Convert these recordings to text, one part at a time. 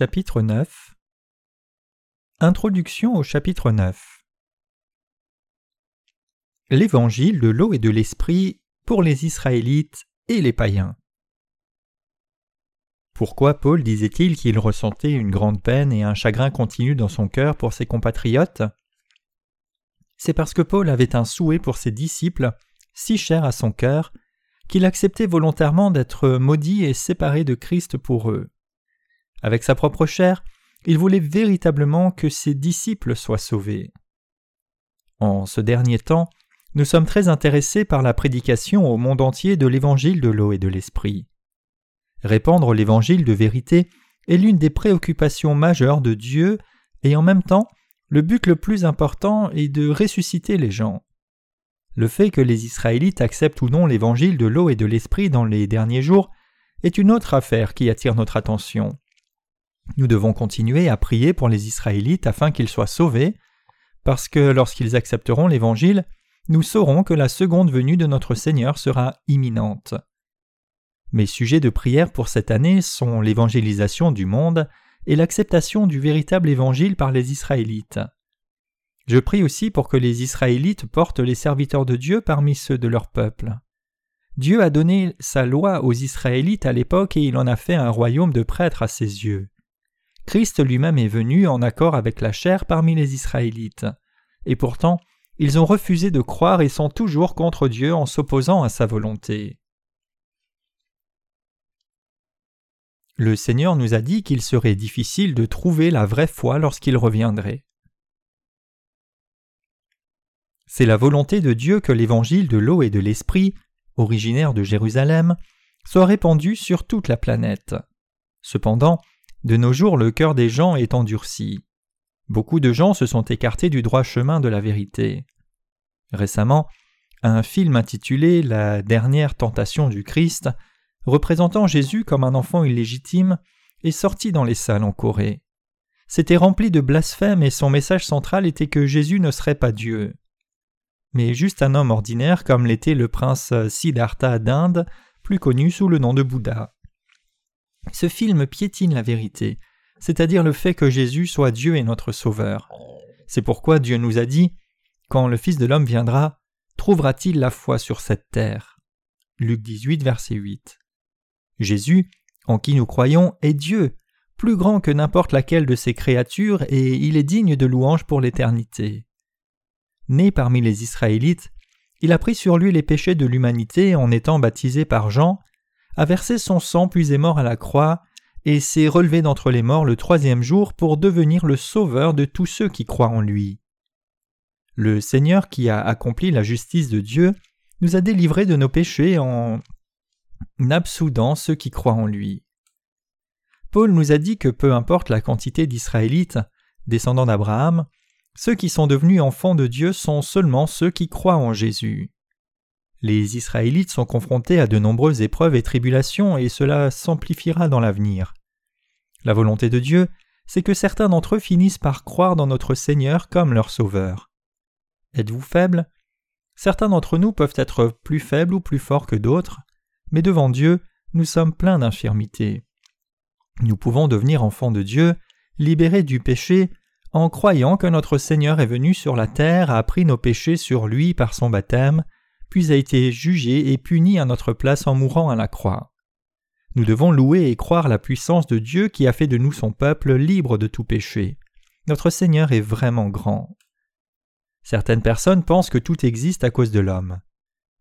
Chapitre 9 Introduction au chapitre 9 L'évangile de l'eau et de l'esprit pour les Israélites et les païens. Pourquoi Paul disait-il qu'il ressentait une grande peine et un chagrin continu dans son cœur pour ses compatriotes? C'est parce que Paul avait un souhait pour ses disciples, si cher à son cœur, qu'il acceptait volontairement d'être maudit et séparé de Christ pour eux. Avec sa propre chair, il voulait véritablement que ses disciples soient sauvés. En ce dernier temps, nous sommes très intéressés par la prédication au monde entier de l'évangile de l'eau et de l'esprit. Répandre l'évangile de vérité est l'une des préoccupations majeures de Dieu et en même temps, le but le plus important est de ressusciter les gens. Le fait que les Israélites acceptent ou non l'évangile de l'eau et de l'esprit dans les derniers jours est une autre affaire qui attire notre attention. Nous devons continuer à prier pour les Israélites afin qu'ils soient sauvés, parce que lorsqu'ils accepteront l'Évangile, nous saurons que la seconde venue de notre Seigneur sera imminente. Mes sujets de prière pour cette année sont l'évangélisation du monde et l'acceptation du véritable Évangile par les Israélites. Je prie aussi pour que les Israélites portent les serviteurs de Dieu parmi ceux de leur peuple. Dieu a donné sa loi aux Israélites à l'époque et il en a fait un royaume de prêtres à ses yeux. Christ lui-même est venu en accord avec la chair parmi les Israélites. Et pourtant, ils ont refusé de croire et sont toujours contre Dieu en s'opposant à sa volonté. Le Seigneur nous a dit qu'il serait difficile de trouver la vraie foi lorsqu'il reviendrait. C'est la volonté de Dieu que l'évangile de l'eau et de l'esprit, originaire de Jérusalem, soit répandu sur toute la planète. Cependant, de nos jours, le cœur des gens est endurci. Beaucoup de gens se sont écartés du droit chemin de la vérité. Récemment, un film intitulé La dernière tentation du Christ, représentant Jésus comme un enfant illégitime, est sorti dans les salles en Corée. C'était rempli de blasphèmes et son message central était que Jésus ne serait pas Dieu. Mais juste un homme ordinaire comme l'était le prince Siddhartha d'Inde, plus connu sous le nom de Bouddha. Ce film piétine la vérité, c'est-à-dire le fait que Jésus soit Dieu et notre Sauveur. C'est pourquoi Dieu nous a dit Quand le Fils de l'homme viendra, trouvera-t-il la foi sur cette terre? Luc 18, verset 8. Jésus, en qui nous croyons, est Dieu, plus grand que n'importe laquelle de ses créatures, et il est digne de louange pour l'éternité. Né parmi les Israélites, il a pris sur lui les péchés de l'humanité en étant baptisé par Jean, a versé son sang puis est mort à la croix, et s'est relevé d'entre les morts le troisième jour pour devenir le sauveur de tous ceux qui croient en lui. Le Seigneur qui a accompli la justice de Dieu nous a délivrés de nos péchés en absoudant ceux qui croient en lui. Paul nous a dit que peu importe la quantité d'Israélites, descendants d'Abraham, ceux qui sont devenus enfants de Dieu sont seulement ceux qui croient en Jésus. Les Israélites sont confrontés à de nombreuses épreuves et tribulations et cela s'amplifiera dans l'avenir. La volonté de Dieu, c'est que certains d'entre eux finissent par croire dans notre Seigneur comme leur Sauveur. Êtes-vous faible? Certains d'entre nous peuvent être plus faibles ou plus forts que d'autres, mais devant Dieu, nous sommes pleins d'infirmités. Nous pouvons devenir enfants de Dieu, libérés du péché, en croyant que notre Seigneur est venu sur la terre, a pris nos péchés sur lui par son baptême, puis a été jugé et puni à notre place en mourant à la croix. Nous devons louer et croire la puissance de Dieu qui a fait de nous son peuple libre de tout péché. Notre Seigneur est vraiment grand. Certaines personnes pensent que tout existe à cause de l'homme.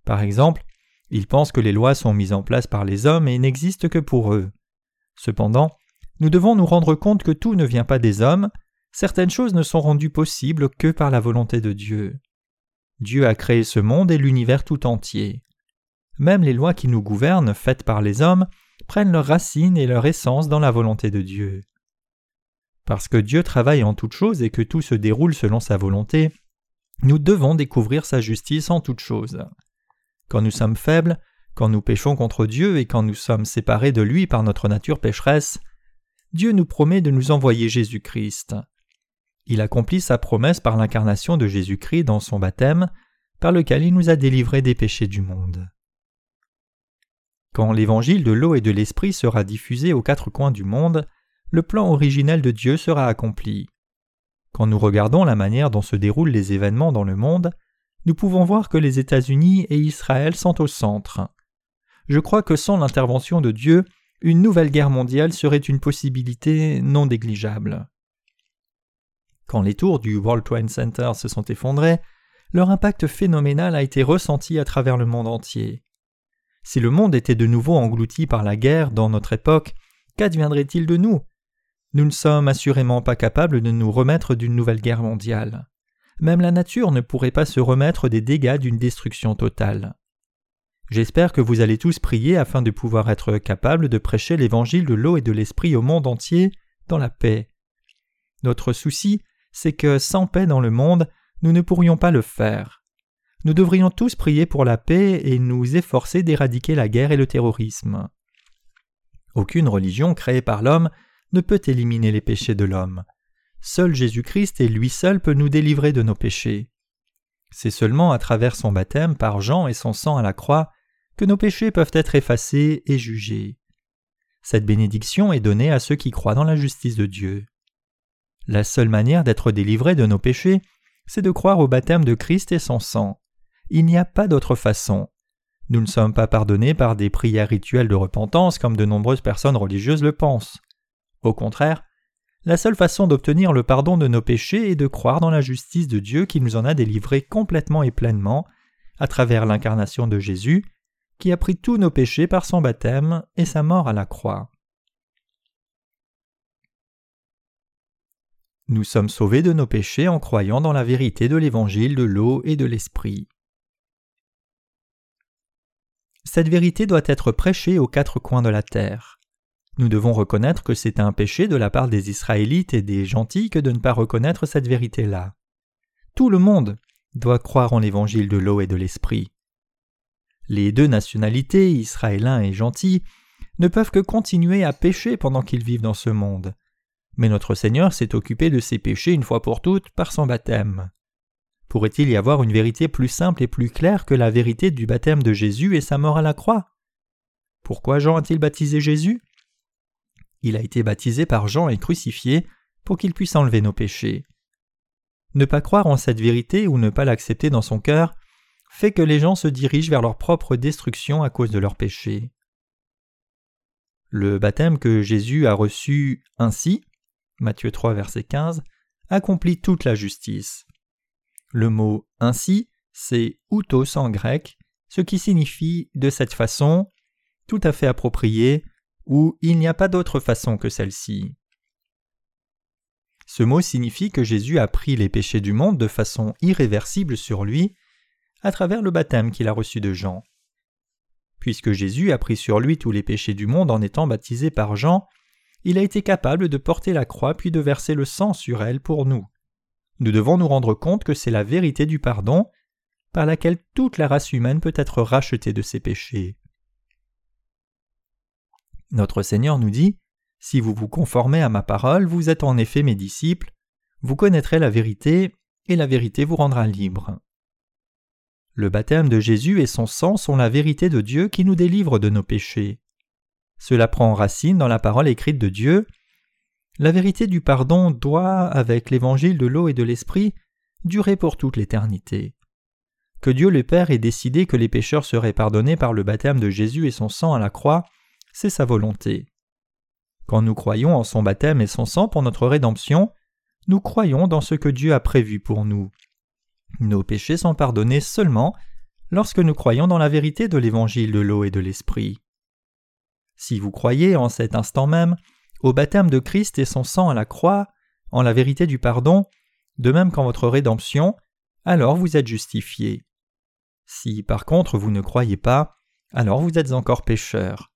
Par exemple, ils pensent que les lois sont mises en place par les hommes et n'existent que pour eux. Cependant, nous devons nous rendre compte que tout ne vient pas des hommes, certaines choses ne sont rendues possibles que par la volonté de Dieu. Dieu a créé ce monde et l'univers tout entier. Même les lois qui nous gouvernent, faites par les hommes, prennent leur racine et leur essence dans la volonté de Dieu. Parce que Dieu travaille en toutes choses et que tout se déroule selon sa volonté, nous devons découvrir sa justice en toutes choses. Quand nous sommes faibles, quand nous péchons contre Dieu et quand nous sommes séparés de lui par notre nature pécheresse, Dieu nous promet de nous envoyer Jésus-Christ. Il accomplit sa promesse par l'incarnation de Jésus-Christ dans son baptême, par lequel il nous a délivrés des péchés du monde. Quand l'évangile de l'eau et de l'esprit sera diffusé aux quatre coins du monde, le plan originel de Dieu sera accompli. Quand nous regardons la manière dont se déroulent les événements dans le monde, nous pouvons voir que les États-Unis et Israël sont au centre. Je crois que sans l'intervention de Dieu, une nouvelle guerre mondiale serait une possibilité non négligeable. Quand les tours du World Trade Center se sont effondrées, leur impact phénoménal a été ressenti à travers le monde entier. Si le monde était de nouveau englouti par la guerre dans notre époque, qu'adviendrait-il de nous? Nous ne sommes assurément pas capables de nous remettre d'une nouvelle guerre mondiale. Même la nature ne pourrait pas se remettre des dégâts d'une destruction totale. J'espère que vous allez tous prier afin de pouvoir être capables de prêcher l'évangile de l'eau et de l'esprit au monde entier dans la paix. Notre souci, c'est que sans paix dans le monde, nous ne pourrions pas le faire. Nous devrions tous prier pour la paix et nous efforcer d'éradiquer la guerre et le terrorisme. Aucune religion créée par l'homme ne peut éliminer les péchés de l'homme. Seul Jésus-Christ et lui seul peut nous délivrer de nos péchés. C'est seulement à travers son baptême par Jean et son sang à la croix que nos péchés peuvent être effacés et jugés. Cette bénédiction est donnée à ceux qui croient dans la justice de Dieu. La seule manière d'être délivré de nos péchés, c'est de croire au baptême de Christ et son sang. Il n'y a pas d'autre façon. Nous ne sommes pas pardonnés par des prières rituelles de repentance comme de nombreuses personnes religieuses le pensent. Au contraire, la seule façon d'obtenir le pardon de nos péchés est de croire dans la justice de Dieu qui nous en a délivrés complètement et pleinement à travers l'incarnation de Jésus, qui a pris tous nos péchés par son baptême et sa mort à la croix. Nous sommes sauvés de nos péchés en croyant dans la vérité de l'évangile de l'eau et de l'esprit. Cette vérité doit être prêchée aux quatre coins de la terre. Nous devons reconnaître que c'est un péché de la part des Israélites et des gentils que de ne pas reconnaître cette vérité-là. Tout le monde doit croire en l'évangile de l'eau et de l'esprit. Les deux nationalités, israéliens et gentils, ne peuvent que continuer à pécher pendant qu'ils vivent dans ce monde. Mais notre Seigneur s'est occupé de ces péchés une fois pour toutes par son baptême. Pourrait-il y avoir une vérité plus simple et plus claire que la vérité du baptême de Jésus et sa mort à la croix? Pourquoi Jean a-t-il baptisé Jésus? Il a été baptisé par Jean et crucifié pour qu'il puisse enlever nos péchés. Ne pas croire en cette vérité ou ne pas l'accepter dans son cœur fait que les gens se dirigent vers leur propre destruction à cause de leurs péchés. Le baptême que Jésus a reçu ainsi Matthieu 3, verset 15, accomplit toute la justice. Le mot ainsi, c'est outos en grec, ce qui signifie de cette façon, tout à fait approprié, ou il n'y a pas d'autre façon que celle-ci. Ce mot signifie que Jésus a pris les péchés du monde de façon irréversible sur lui à travers le baptême qu'il a reçu de Jean. Puisque Jésus a pris sur lui tous les péchés du monde en étant baptisé par Jean, il a été capable de porter la croix puis de verser le sang sur elle pour nous. Nous devons nous rendre compte que c'est la vérité du pardon, par laquelle toute la race humaine peut être rachetée de ses péchés. Notre Seigneur nous dit Si vous vous conformez à ma parole, vous êtes en effet mes disciples, vous connaîtrez la vérité, et la vérité vous rendra libre. Le baptême de Jésus et son sang sont la vérité de Dieu qui nous délivre de nos péchés. Cela prend racine dans la parole écrite de Dieu. La vérité du pardon doit, avec l'évangile de l'eau et de l'esprit, durer pour toute l'éternité. Que Dieu le Père ait décidé que les pécheurs seraient pardonnés par le baptême de Jésus et son sang à la croix, c'est sa volonté. Quand nous croyons en son baptême et son sang pour notre rédemption, nous croyons dans ce que Dieu a prévu pour nous. Nos péchés sont pardonnés seulement lorsque nous croyons dans la vérité de l'évangile de l'eau et de l'esprit. Si vous croyez en cet instant même au baptême de Christ et son sang à la croix, en la vérité du pardon, de même qu'en votre rédemption, alors vous êtes justifié. Si par contre vous ne croyez pas, alors vous êtes encore pécheur.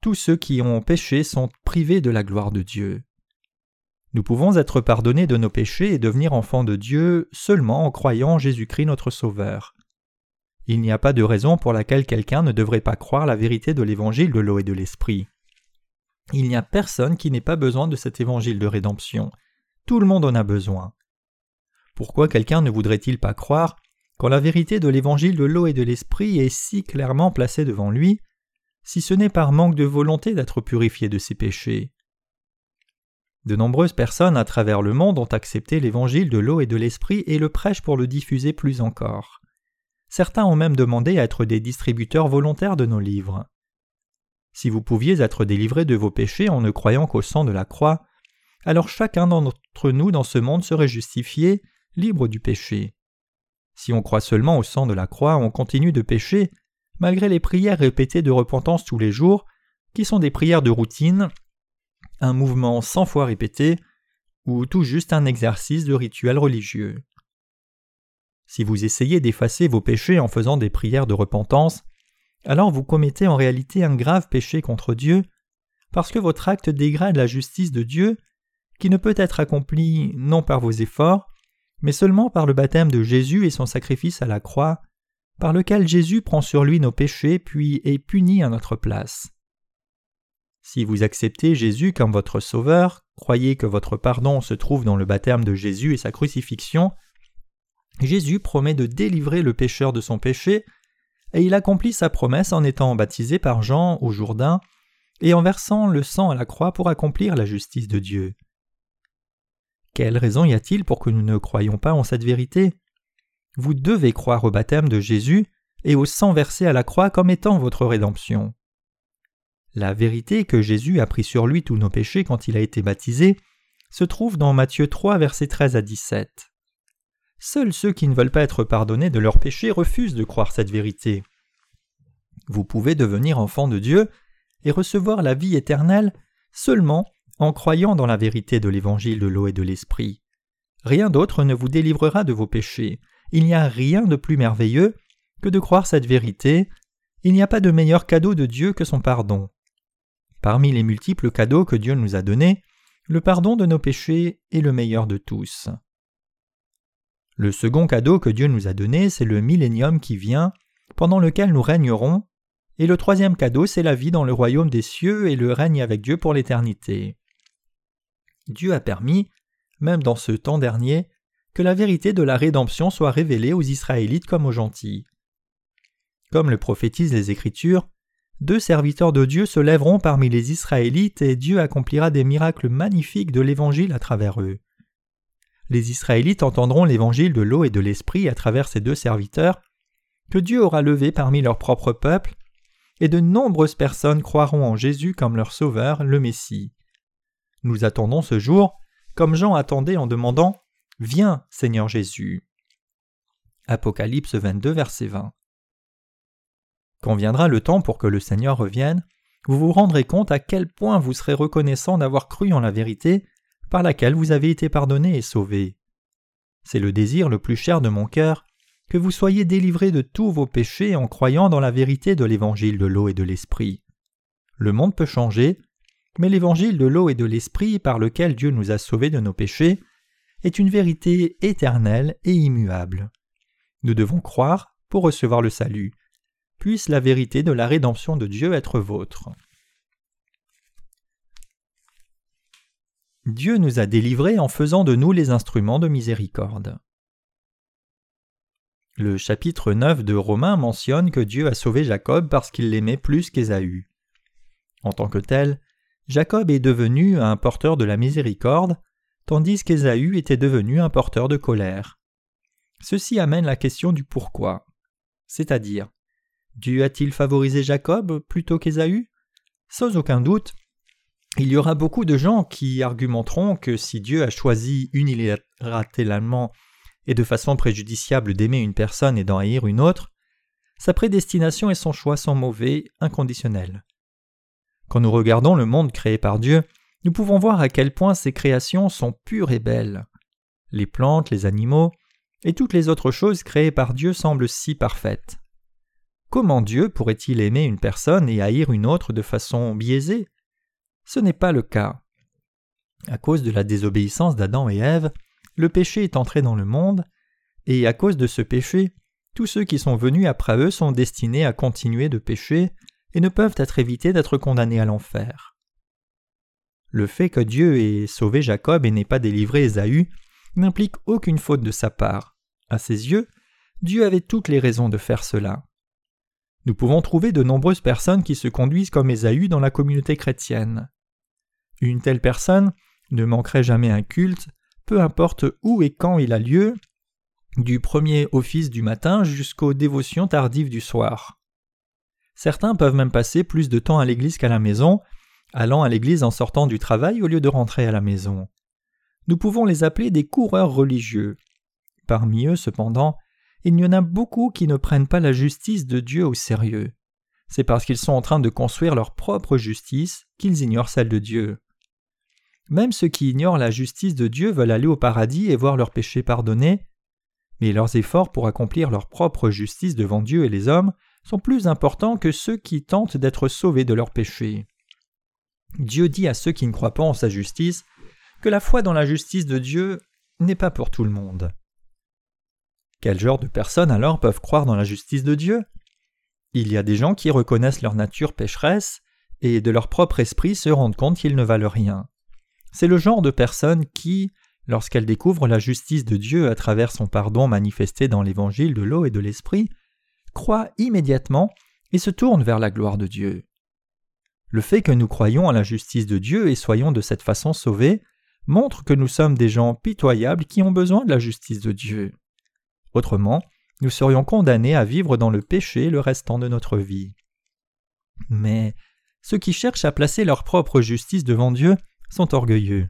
Tous ceux qui ont péché sont privés de la gloire de Dieu. Nous pouvons être pardonnés de nos péchés et devenir enfants de Dieu seulement en croyant en Jésus-Christ notre Sauveur. Il n'y a pas de raison pour laquelle quelqu'un ne devrait pas croire la vérité de l'évangile de l'eau et de l'esprit. Il n'y a personne qui n'ait pas besoin de cet évangile de rédemption. Tout le monde en a besoin. Pourquoi quelqu'un ne voudrait-il pas croire quand la vérité de l'évangile de l'eau et de l'esprit est si clairement placée devant lui, si ce n'est par manque de volonté d'être purifié de ses péchés? De nombreuses personnes à travers le monde ont accepté l'évangile de l'eau et de l'esprit et le prêchent pour le diffuser plus encore. Certains ont même demandé à être des distributeurs volontaires de nos livres. Si vous pouviez être délivré de vos péchés en ne croyant qu'au sang de la croix, alors chacun d'entre nous dans ce monde serait justifié, libre du péché. Si on croit seulement au sang de la croix, on continue de pécher, malgré les prières répétées de repentance tous les jours, qui sont des prières de routine, un mouvement cent fois répété, ou tout juste un exercice de rituel religieux. Si vous essayez d'effacer vos péchés en faisant des prières de repentance, alors vous commettez en réalité un grave péché contre Dieu, parce que votre acte dégrade la justice de Dieu, qui ne peut être accomplie non par vos efforts, mais seulement par le baptême de Jésus et son sacrifice à la croix, par lequel Jésus prend sur lui nos péchés puis est puni à notre place. Si vous acceptez Jésus comme votre Sauveur, croyez que votre pardon se trouve dans le baptême de Jésus et sa crucifixion, Jésus promet de délivrer le pécheur de son péché, et il accomplit sa promesse en étant baptisé par Jean au Jourdain et en versant le sang à la croix pour accomplir la justice de Dieu. Quelle raison y a-t-il pour que nous ne croyions pas en cette vérité? Vous devez croire au baptême de Jésus et au sang versé à la croix comme étant votre rédemption. La vérité que Jésus a pris sur lui tous nos péchés quand il a été baptisé se trouve dans Matthieu 3 versets 13 à 17. Seuls ceux qui ne veulent pas être pardonnés de leurs péchés refusent de croire cette vérité. Vous pouvez devenir enfant de Dieu et recevoir la vie éternelle seulement en croyant dans la vérité de l'évangile de l'eau et de l'esprit. Rien d'autre ne vous délivrera de vos péchés. Il n'y a rien de plus merveilleux que de croire cette vérité. Il n'y a pas de meilleur cadeau de Dieu que son pardon. Parmi les multiples cadeaux que Dieu nous a donnés, le pardon de nos péchés est le meilleur de tous. Le second cadeau que Dieu nous a donné, c'est le millénium qui vient, pendant lequel nous régnerons, et le troisième cadeau, c'est la vie dans le royaume des cieux et le règne avec Dieu pour l'éternité. Dieu a permis, même dans ce temps dernier, que la vérité de la rédemption soit révélée aux Israélites comme aux gentils. Comme le prophétisent les Écritures, deux serviteurs de Dieu se lèveront parmi les Israélites et Dieu accomplira des miracles magnifiques de l'Évangile à travers eux. Les Israélites entendront l'Évangile de l'eau et de l'Esprit à travers ces deux serviteurs, que Dieu aura levés parmi leur propre peuple, et de nombreuses personnes croiront en Jésus comme leur Sauveur, le Messie. Nous attendons ce jour, comme Jean attendait en demandant Viens, Seigneur Jésus. Apocalypse 22, verset 20. Quand viendra le temps pour que le Seigneur revienne, vous vous rendrez compte à quel point vous serez reconnaissant d'avoir cru en la vérité par laquelle vous avez été pardonné et sauvé. C'est le désir le plus cher de mon cœur que vous soyez délivrés de tous vos péchés en croyant dans la vérité de l'évangile de l'eau et de l'esprit. Le monde peut changer, mais l'évangile de l'eau et de l'esprit par lequel Dieu nous a sauvés de nos péchés est une vérité éternelle et immuable. Nous devons croire pour recevoir le salut. Puisse la vérité de la rédemption de Dieu être vôtre. Dieu nous a délivrés en faisant de nous les instruments de miséricorde. Le chapitre 9 de Romains mentionne que Dieu a sauvé Jacob parce qu'il l'aimait plus qu'Ésaü. En tant que tel, Jacob est devenu un porteur de la miséricorde, tandis qu'Ésaü était devenu un porteur de colère. Ceci amène la question du pourquoi. C'est-à-dire, Dieu a-t-il favorisé Jacob plutôt qu'Ésaü? Sans aucun doute, il y aura beaucoup de gens qui argumenteront que si Dieu a choisi unilatéralement et de façon préjudiciable d'aimer une personne et d'en haïr une autre, sa prédestination et son choix sont mauvais, inconditionnels. Quand nous regardons le monde créé par Dieu, nous pouvons voir à quel point ses créations sont pures et belles. Les plantes, les animaux et toutes les autres choses créées par Dieu semblent si parfaites. Comment Dieu pourrait-il aimer une personne et haïr une autre de façon biaisée? Ce n'est pas le cas. À cause de la désobéissance d'Adam et Ève, le péché est entré dans le monde, et à cause de ce péché, tous ceux qui sont venus après eux sont destinés à continuer de pécher et ne peuvent être évités d'être condamnés à l'enfer. Le fait que Dieu ait sauvé Jacob et n'ait pas délivré Ésaü n'implique aucune faute de sa part. À ses yeux, Dieu avait toutes les raisons de faire cela. Nous pouvons trouver de nombreuses personnes qui se conduisent comme Ésaü dans la communauté chrétienne. Une telle personne ne manquerait jamais un culte, peu importe où et quand il a lieu, du premier office du matin jusqu'aux dévotions tardives du soir. Certains peuvent même passer plus de temps à l'église qu'à la maison, allant à l'église en sortant du travail au lieu de rentrer à la maison. Nous pouvons les appeler des coureurs religieux. Parmi eux, cependant, il y en a beaucoup qui ne prennent pas la justice de Dieu au sérieux. C'est parce qu'ils sont en train de construire leur propre justice qu'ils ignorent celle de Dieu. Même ceux qui ignorent la justice de Dieu veulent aller au paradis et voir leurs péchés pardonnés, mais leurs efforts pour accomplir leur propre justice devant Dieu et les hommes sont plus importants que ceux qui tentent d'être sauvés de leurs péchés. Dieu dit à ceux qui ne croient pas en sa justice que la foi dans la justice de Dieu n'est pas pour tout le monde. Quel genre de personnes alors peuvent croire dans la justice de Dieu? Il y a des gens qui reconnaissent leur nature pécheresse et de leur propre esprit se rendent compte qu'ils ne valent rien. C'est le genre de personnes qui, lorsqu'elles découvrent la justice de Dieu à travers son pardon manifesté dans l'évangile de l'eau et de l'esprit, croient immédiatement et se tournent vers la gloire de Dieu. Le fait que nous croyons à la justice de Dieu et soyons de cette façon sauvés montre que nous sommes des gens pitoyables qui ont besoin de la justice de Dieu. Autrement, nous serions condamnés à vivre dans le péché le restant de notre vie. Mais ceux qui cherchent à placer leur propre justice devant Dieu sont orgueilleux.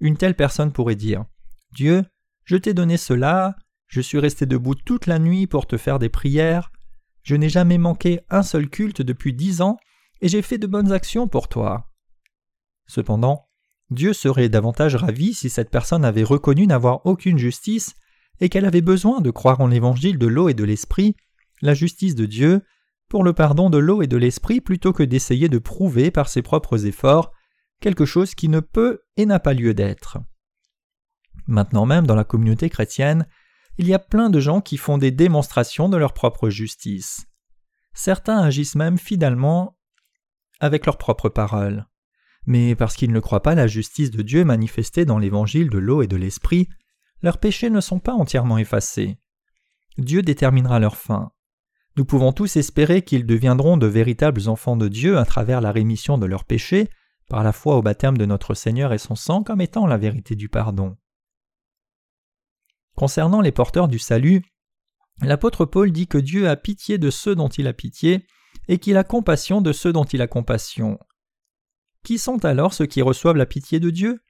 Une telle personne pourrait dire Dieu, je t'ai donné cela, je suis resté debout toute la nuit pour te faire des prières, je n'ai jamais manqué un seul culte depuis dix ans, et j'ai fait de bonnes actions pour toi. Cependant, Dieu serait davantage ravi si cette personne avait reconnu n'avoir aucune justice et qu'elle avait besoin de croire en l'évangile de l'eau et de l'esprit, la justice de Dieu, pour le pardon de l'eau et de l'esprit plutôt que d'essayer de prouver par ses propres efforts quelque chose qui ne peut et n'a pas lieu d'être. Maintenant même dans la communauté chrétienne, il y a plein de gens qui font des démonstrations de leur propre justice. Certains agissent même fidèlement avec leurs propres paroles. Mais parce qu'ils ne croient pas la justice de Dieu manifestée dans l'évangile de l'eau et de l'esprit, leurs péchés ne sont pas entièrement effacés. Dieu déterminera leur fin. Nous pouvons tous espérer qu'ils deviendront de véritables enfants de Dieu à travers la rémission de leurs péchés, par la foi au baptême de notre Seigneur et son sang comme étant la vérité du pardon. Concernant les porteurs du salut, l'apôtre Paul dit que Dieu a pitié de ceux dont il a pitié, et qu'il a compassion de ceux dont il a compassion. Qui sont alors ceux qui reçoivent la pitié de Dieu?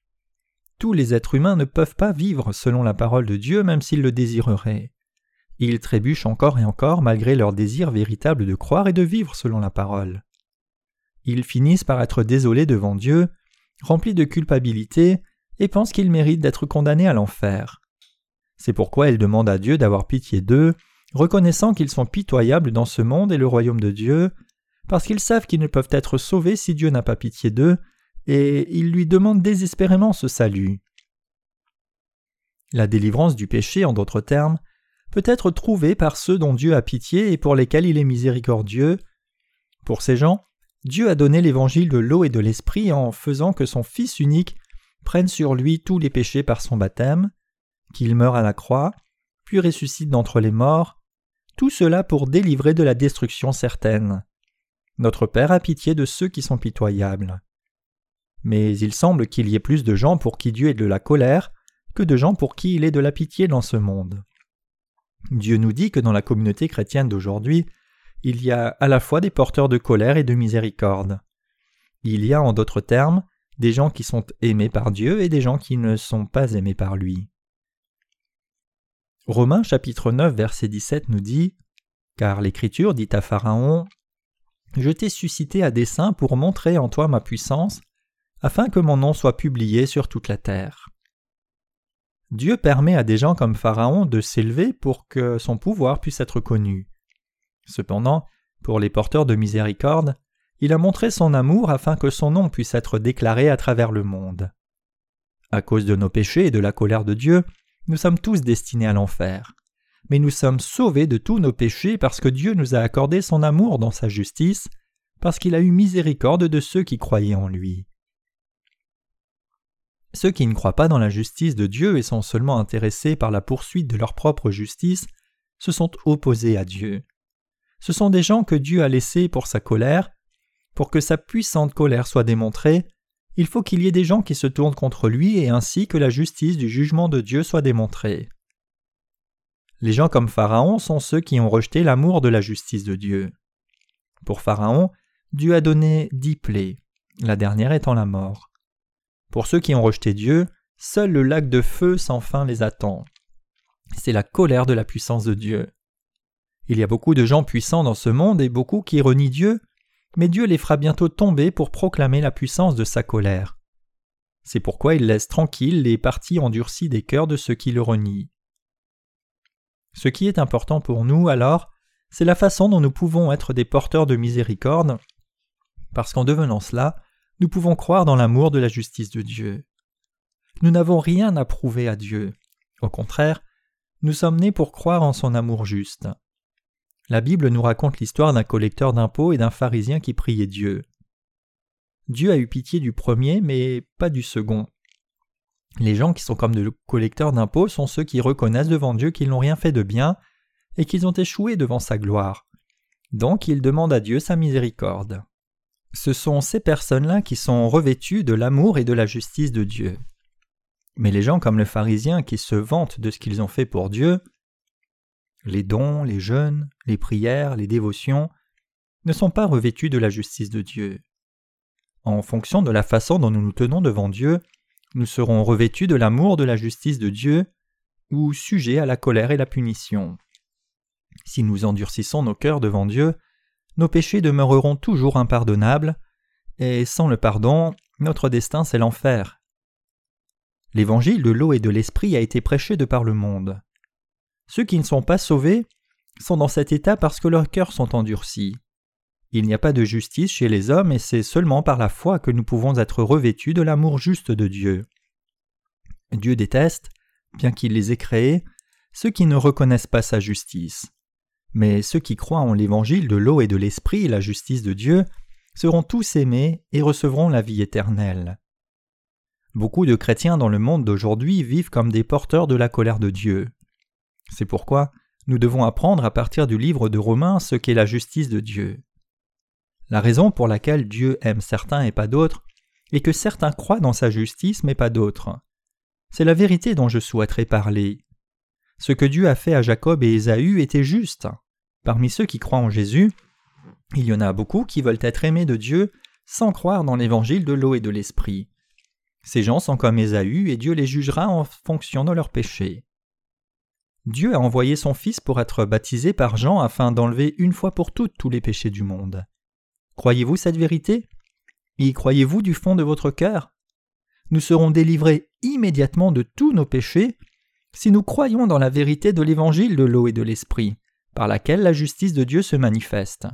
Tous les êtres humains ne peuvent pas vivre selon la parole de Dieu même s'ils le désireraient. Ils trébuchent encore et encore malgré leur désir véritable de croire et de vivre selon la parole. Ils finissent par être désolés devant Dieu, remplis de culpabilité, et pensent qu'ils méritent d'être condamnés à l'enfer. C'est pourquoi ils demandent à Dieu d'avoir pitié d'eux, reconnaissant qu'ils sont pitoyables dans ce monde et le royaume de Dieu, parce qu'ils savent qu'ils ne peuvent être sauvés si Dieu n'a pas pitié d'eux, et ils lui demandent désespérément ce salut. La délivrance du péché, en d'autres termes, peut être trouvée par ceux dont Dieu a pitié et pour lesquels il est miséricordieux. Pour ces gens, Dieu a donné l'évangile de l'eau et de l'esprit en faisant que son Fils unique prenne sur lui tous les péchés par son baptême, qu'il meure à la croix, puis ressuscite d'entre les morts, tout cela pour délivrer de la destruction certaine. Notre Père a pitié de ceux qui sont pitoyables. Mais il semble qu'il y ait plus de gens pour qui Dieu ait de la colère que de gens pour qui il est de la pitié dans ce monde. Dieu nous dit que dans la communauté chrétienne d'aujourd'hui, il y a à la fois des porteurs de colère et de miséricorde. Il y a en d'autres termes des gens qui sont aimés par Dieu et des gens qui ne sont pas aimés par lui. Romains chapitre 9 verset 17 nous dit Car l'Écriture dit à Pharaon Je t'ai suscité à dessein pour montrer en toi ma puissance, afin que mon nom soit publié sur toute la terre. Dieu permet à des gens comme Pharaon de s'élever pour que son pouvoir puisse être connu. Cependant, pour les porteurs de miséricorde, il a montré son amour afin que son nom puisse être déclaré à travers le monde. À cause de nos péchés et de la colère de Dieu, nous sommes tous destinés à l'enfer. Mais nous sommes sauvés de tous nos péchés parce que Dieu nous a accordé son amour dans sa justice, parce qu'il a eu miséricorde de ceux qui croyaient en lui. Ceux qui ne croient pas dans la justice de Dieu et sont seulement intéressés par la poursuite de leur propre justice se sont opposés à Dieu. Ce sont des gens que Dieu a laissés pour sa colère, pour que sa puissante colère soit démontrée, il faut qu'il y ait des gens qui se tournent contre lui et ainsi que la justice du jugement de Dieu soit démontrée. Les gens comme Pharaon sont ceux qui ont rejeté l'amour de la justice de Dieu. Pour Pharaon, Dieu a donné dix plaies, la dernière étant la mort. Pour ceux qui ont rejeté Dieu, seul le lac de feu sans fin les attend. C'est la colère de la puissance de Dieu. Il y a beaucoup de gens puissants dans ce monde et beaucoup qui renient Dieu, mais Dieu les fera bientôt tomber pour proclamer la puissance de sa colère. C'est pourquoi il laisse tranquilles les parties endurcies des cœurs de ceux qui le renient. Ce qui est important pour nous, alors, c'est la façon dont nous pouvons être des porteurs de miséricorde, parce qu'en devenant cela, nous pouvons croire dans l'amour de la justice de Dieu. Nous n'avons rien à prouver à Dieu. Au contraire, nous sommes nés pour croire en son amour juste. La Bible nous raconte l'histoire d'un collecteur d'impôts et d'un pharisien qui priait Dieu. Dieu a eu pitié du premier, mais pas du second. Les gens qui sont comme de collecteurs d'impôts sont ceux qui reconnaissent devant Dieu qu'ils n'ont rien fait de bien et qu'ils ont échoué devant sa gloire. Donc ils demandent à Dieu sa miséricorde. Ce sont ces personnes-là qui sont revêtues de l'amour et de la justice de Dieu. Mais les gens comme le pharisien qui se vantent de ce qu'ils ont fait pour Dieu, les dons, les jeûnes, les prières, les dévotions, ne sont pas revêtus de la justice de Dieu. En fonction de la façon dont nous nous tenons devant Dieu, nous serons revêtus de l'amour de la justice de Dieu ou sujets à la colère et la punition. Si nous endurcissons nos cœurs devant Dieu, nos péchés demeureront toujours impardonnables, et sans le pardon, notre destin c'est l'enfer. L'évangile de l'eau et de l'esprit a été prêché de par le monde. Ceux qui ne sont pas sauvés sont dans cet état parce que leurs cœurs sont endurcis. Il n'y a pas de justice chez les hommes et c'est seulement par la foi que nous pouvons être revêtus de l'amour juste de Dieu. Dieu déteste, bien qu'il les ait créés, ceux qui ne reconnaissent pas sa justice. Mais ceux qui croient en l'évangile de l'eau et de l'esprit la justice de Dieu seront tous aimés et recevront la vie éternelle. Beaucoup de chrétiens dans le monde d'aujourd'hui vivent comme des porteurs de la colère de Dieu. C'est pourquoi nous devons apprendre à partir du livre de Romains ce qu'est la justice de Dieu. La raison pour laquelle Dieu aime certains et pas d'autres est que certains croient dans sa justice mais pas d'autres. C'est la vérité dont je souhaiterais parler. Ce que Dieu a fait à Jacob et Ésaü était juste. Parmi ceux qui croient en Jésus, il y en a beaucoup qui veulent être aimés de Dieu sans croire dans l'évangile de l'eau et de l'esprit. Ces gens sont comme Ésaü et Dieu les jugera en fonction de leurs péchés. Dieu a envoyé son Fils pour être baptisé par Jean afin d'enlever une fois pour toutes tous les péchés du monde. Croyez-vous cette vérité? Y croyez-vous du fond de votre cœur? Nous serons délivrés immédiatement de tous nos péchés si nous croyons dans la vérité de l'évangile de l'eau et de l'esprit, par laquelle la justice de Dieu se manifeste.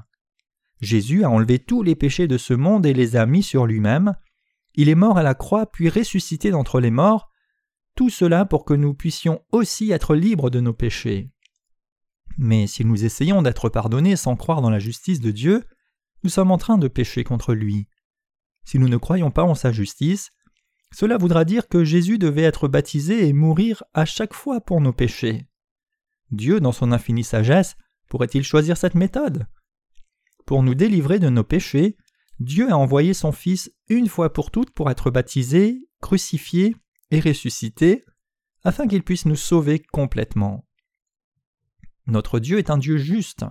Jésus a enlevé tous les péchés de ce monde et les a mis sur lui-même. Il est mort à la croix puis ressuscité d'entre les morts tout cela pour que nous puissions aussi être libres de nos péchés. Mais si nous essayons d'être pardonnés sans croire dans la justice de Dieu, nous sommes en train de pécher contre lui. Si nous ne croyons pas en sa justice, cela voudra dire que Jésus devait être baptisé et mourir à chaque fois pour nos péchés. Dieu, dans son infinie sagesse, pourrait-il choisir cette méthode? Pour nous délivrer de nos péchés, Dieu a envoyé son Fils une fois pour toutes pour être baptisé, crucifié et ressuscité, afin qu'il puisse nous sauver complètement. Notre Dieu est un Dieu juste.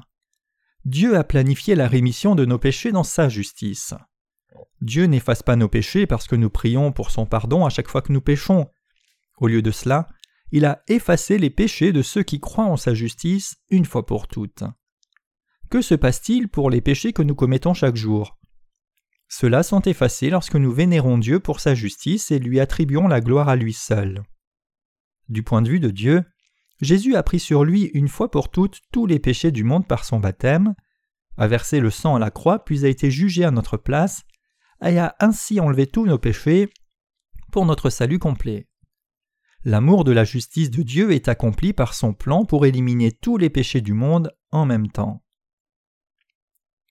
Dieu a planifié la rémission de nos péchés dans sa justice. Dieu n'efface pas nos péchés parce que nous prions pour son pardon à chaque fois que nous péchons. Au lieu de cela, il a effacé les péchés de ceux qui croient en sa justice une fois pour toutes. Que se passe-t-il pour les péchés que nous commettons chaque jour? Ceux-là sont effacés lorsque nous vénérons Dieu pour sa justice et lui attribuons la gloire à lui seul. Du point de vue de Dieu, Jésus a pris sur lui une fois pour toutes tous les péchés du monde par son baptême, a versé le sang à la croix puis a été jugé à notre place, et a ainsi enlevé tous nos péchés pour notre salut complet. L'amour de la justice de Dieu est accompli par son plan pour éliminer tous les péchés du monde en même temps.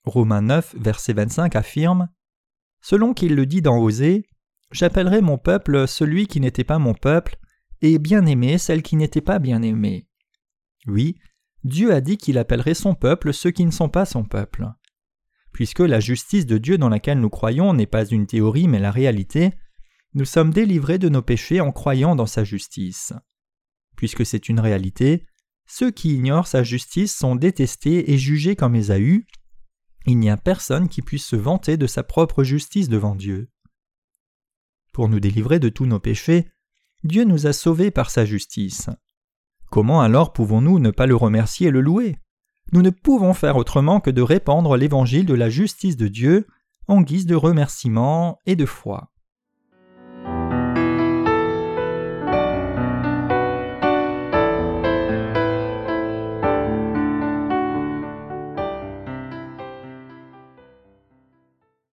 Romains 9, verset 25 affirme Selon qu'il le dit dans Osée, J'appellerai mon peuple celui qui n'était pas mon peuple, et bien-aimé celle qui n'était pas bien-aimée. Oui, Dieu a dit qu'il appellerait son peuple ceux qui ne sont pas son peuple. Puisque la justice de Dieu dans laquelle nous croyons n'est pas une théorie mais la réalité, nous sommes délivrés de nos péchés en croyant dans sa justice. Puisque c'est une réalité, ceux qui ignorent sa justice sont détestés et jugés comme Ésaü. Il n'y a personne qui puisse se vanter de sa propre justice devant Dieu. Pour nous délivrer de tous nos péchés, Dieu nous a sauvés par sa justice. Comment alors pouvons-nous ne pas le remercier et le louer? Nous ne pouvons faire autrement que de répandre l'évangile de la justice de Dieu en guise de remerciement et de foi.